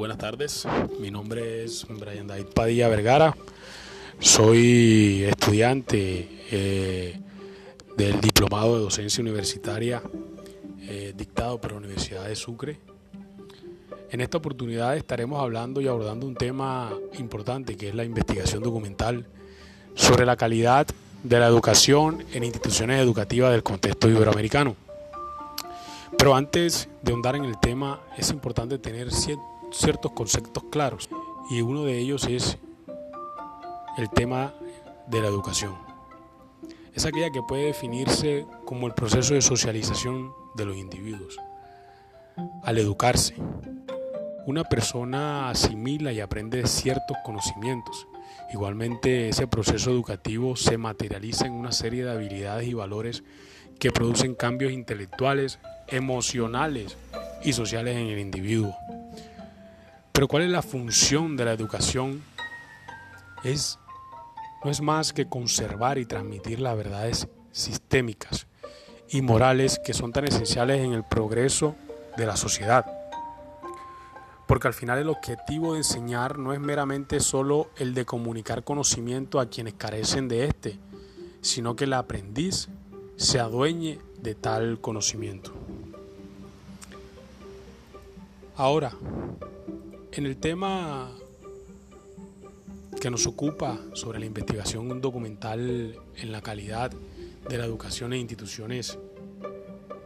buenas tardes. Mi nombre es Brian David Padilla Vergara. Soy estudiante eh, del Diplomado de Docencia Universitaria eh, dictado por la Universidad de Sucre. En esta oportunidad estaremos hablando y abordando un tema importante que es la investigación documental sobre la calidad de la educación en instituciones educativas del contexto iberoamericano. Pero antes de ahondar en el tema, es importante tener ciertos conceptos claros y uno de ellos es el tema de la educación. Es aquella que puede definirse como el proceso de socialización de los individuos. Al educarse, una persona asimila y aprende ciertos conocimientos. Igualmente, ese proceso educativo se materializa en una serie de habilidades y valores que producen cambios intelectuales, emocionales y sociales en el individuo. Pero ¿cuál es la función de la educación? Es, no es más que conservar y transmitir las verdades sistémicas y morales que son tan esenciales en el progreso de la sociedad. Porque al final el objetivo de enseñar no es meramente solo el de comunicar conocimiento a quienes carecen de éste, sino que el aprendiz se adueñe de tal conocimiento. Ahora, en el tema que nos ocupa sobre la investigación documental en la calidad de la educación en instituciones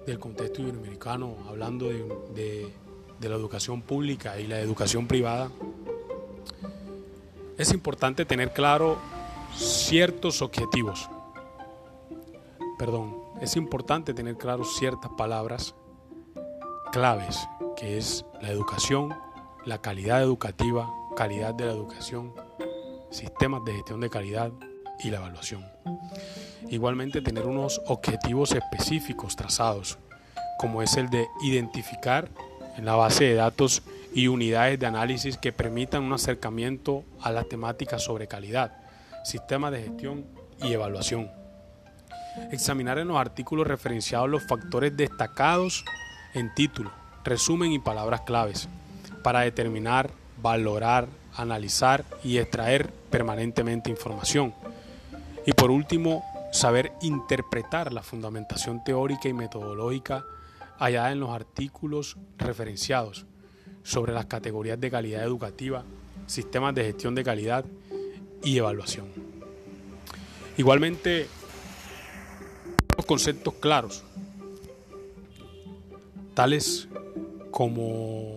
del contexto iberoamericano, hablando de, de la educación pública y la educación privada, es importante tener claro ciertos objetivos. Perdón, es importante tener claro ciertas palabras claves, que es la educación, la calidad educativa, calidad de la educación, sistemas de gestión de calidad y la evaluación. Igualmente tener unos objetivos específicos trazados, como es el de identificar en la base de datos y unidades de análisis que permitan un acercamiento a las temáticas sobre calidad, sistemas de gestión y evaluación examinar en los artículos referenciados los factores destacados en título, resumen y palabras claves, para determinar, valorar, analizar y extraer permanentemente información. Y por último, saber interpretar la fundamentación teórica y metodológica hallada en los artículos referenciados sobre las categorías de calidad educativa, sistemas de gestión de calidad y evaluación. Igualmente, conceptos claros, tales como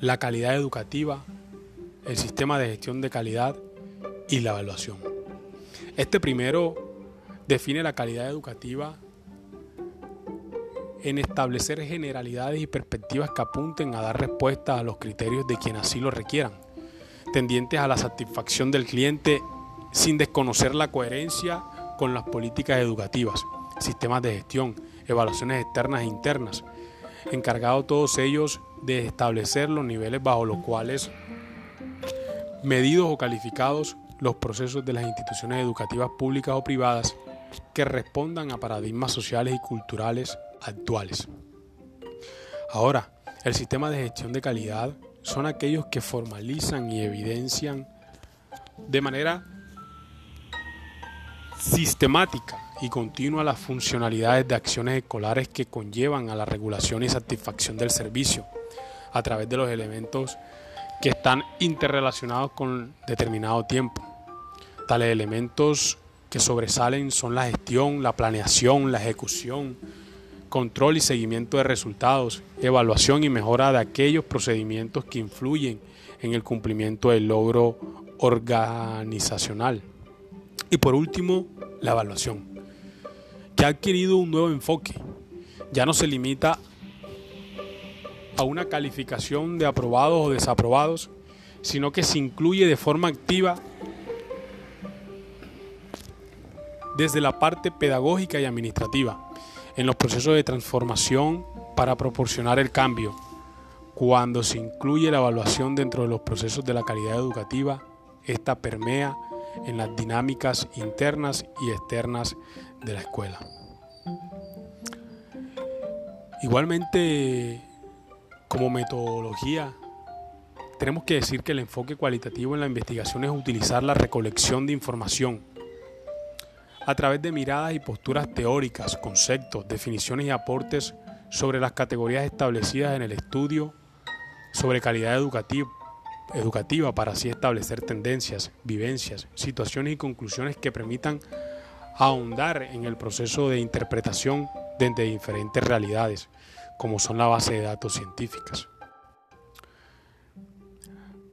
la calidad educativa, el sistema de gestión de calidad y la evaluación. Este primero define la calidad educativa en establecer generalidades y perspectivas que apunten a dar respuesta a los criterios de quien así lo requieran, tendientes a la satisfacción del cliente sin desconocer la coherencia con las políticas educativas sistemas de gestión, evaluaciones externas e internas, encargados todos ellos de establecer los niveles bajo los cuales medidos o calificados los procesos de las instituciones educativas públicas o privadas que respondan a paradigmas sociales y culturales actuales. Ahora, el sistema de gestión de calidad son aquellos que formalizan y evidencian de manera sistemática y continua las funcionalidades de acciones escolares que conllevan a la regulación y satisfacción del servicio a través de los elementos que están interrelacionados con determinado tiempo. Tales elementos que sobresalen son la gestión, la planeación, la ejecución, control y seguimiento de resultados, evaluación y mejora de aquellos procedimientos que influyen en el cumplimiento del logro organizacional. Y por último, la evaluación que ha adquirido un nuevo enfoque. Ya no se limita a una calificación de aprobados o desaprobados, sino que se incluye de forma activa desde la parte pedagógica y administrativa en los procesos de transformación para proporcionar el cambio. Cuando se incluye la evaluación dentro de los procesos de la calidad educativa, esta permea en las dinámicas internas y externas de la escuela. Igualmente, como metodología, tenemos que decir que el enfoque cualitativo en la investigación es utilizar la recolección de información a través de miradas y posturas teóricas, conceptos, definiciones y aportes sobre las categorías establecidas en el estudio sobre calidad educativa, educativa para así establecer tendencias, vivencias, situaciones y conclusiones que permitan ahondar en el proceso de interpretación de diferentes realidades, como son la base de datos científicas.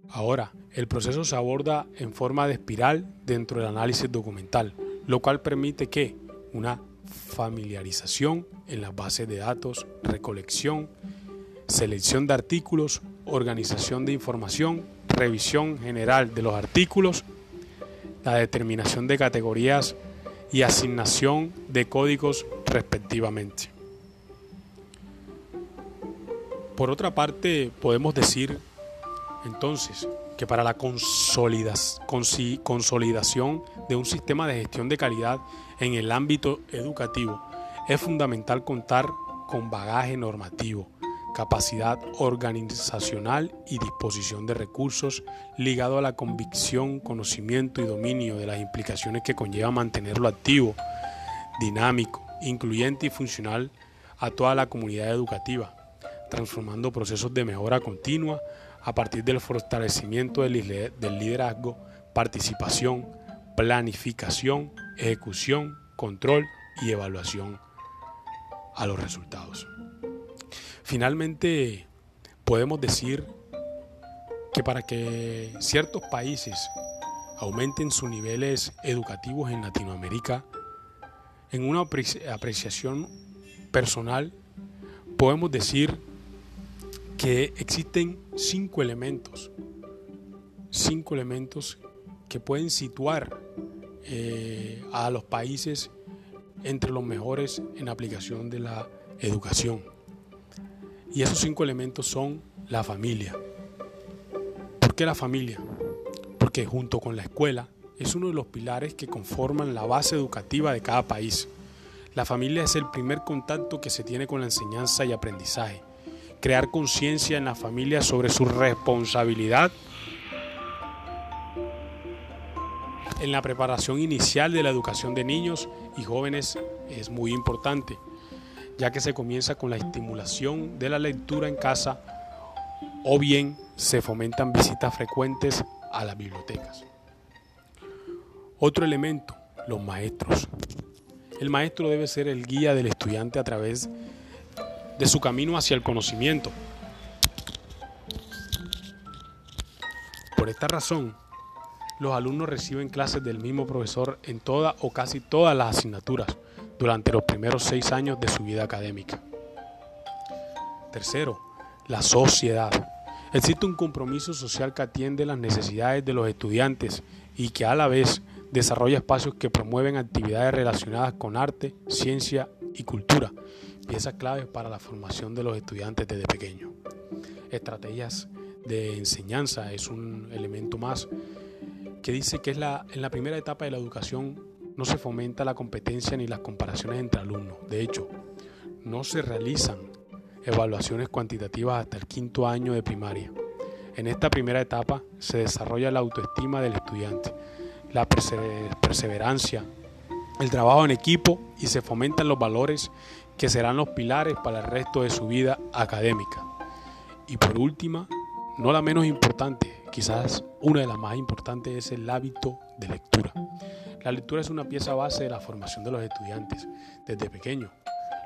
Ahora, el proceso se aborda en forma de espiral dentro del análisis documental, lo cual permite que una familiarización en las bases de datos, recolección, selección de artículos, organización de información, revisión general de los artículos, la determinación de categorías y asignación de códigos respectivamente. Por otra parte, podemos decir entonces, que para la consolidación de un sistema de gestión de calidad en el ámbito educativo es fundamental contar con bagaje normativo, capacidad organizacional y disposición de recursos ligado a la convicción, conocimiento y dominio de las implicaciones que conlleva mantenerlo activo, dinámico, incluyente y funcional a toda la comunidad educativa, transformando procesos de mejora continua a partir del fortalecimiento del liderazgo, participación, planificación, ejecución, control y evaluación a los resultados. Finalmente, podemos decir que para que ciertos países aumenten sus niveles educativos en Latinoamérica, en una apreciación personal, podemos decir que existen cinco elementos, cinco elementos que pueden situar eh, a los países entre los mejores en aplicación de la educación. Y esos cinco elementos son la familia. ¿Por qué la familia? Porque junto con la escuela es uno de los pilares que conforman la base educativa de cada país. La familia es el primer contacto que se tiene con la enseñanza y aprendizaje crear conciencia en la familia sobre su responsabilidad en la preparación inicial de la educación de niños y jóvenes es muy importante, ya que se comienza con la estimulación de la lectura en casa o bien se fomentan visitas frecuentes a las bibliotecas. Otro elemento, los maestros. El maestro debe ser el guía del estudiante a través de su camino hacia el conocimiento. Por esta razón, los alumnos reciben clases del mismo profesor en todas o casi todas las asignaturas durante los primeros seis años de su vida académica. Tercero, la sociedad. Existe un compromiso social que atiende las necesidades de los estudiantes y que a la vez desarrolla espacios que promueven actividades relacionadas con arte, ciencia y cultura, piezas claves para la formación de los estudiantes desde pequeños. Estrategias de enseñanza es un elemento más que dice que es la, en la primera etapa de la educación no se fomenta la competencia ni las comparaciones entre alumnos. De hecho, no se realizan evaluaciones cuantitativas hasta el quinto año de primaria. En esta primera etapa se desarrolla la autoestima del estudiante, la perseverancia, el trabajo en equipo y se fomentan los valores que serán los pilares para el resto de su vida académica. Y por última, no la menos importante, quizás una de las más importantes es el hábito de lectura. La lectura es una pieza base de la formación de los estudiantes desde pequeños,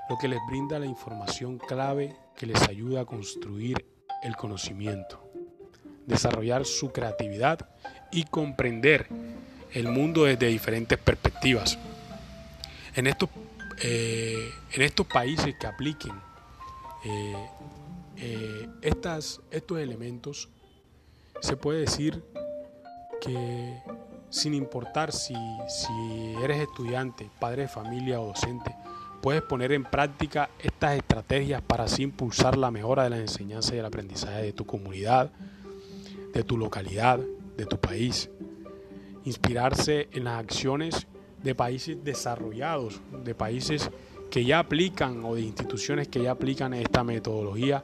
lo que les brinda la información clave que les ayuda a construir el conocimiento, desarrollar su creatividad y comprender el mundo desde diferentes perspectivas. En estos eh, en estos países que apliquen eh, eh, estas, estos elementos, se puede decir que sin importar si, eres estudiante, padre de familia o docente, puedes poner en práctica estas estrategias para así impulsar la mejora de la enseñanza y el aprendizaje de tu comunidad, de tu localidad, de tu país. Inspirarse en las acciones de países desarrollados, de países que ya aplican o de instituciones que ya aplican esta metodología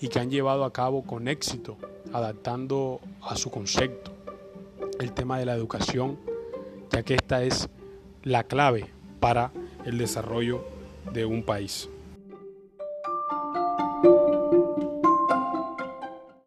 y que han llevado a cabo con éxito, adaptando a su concepto el tema de la educación, ya que esta es la clave para el desarrollo de un país.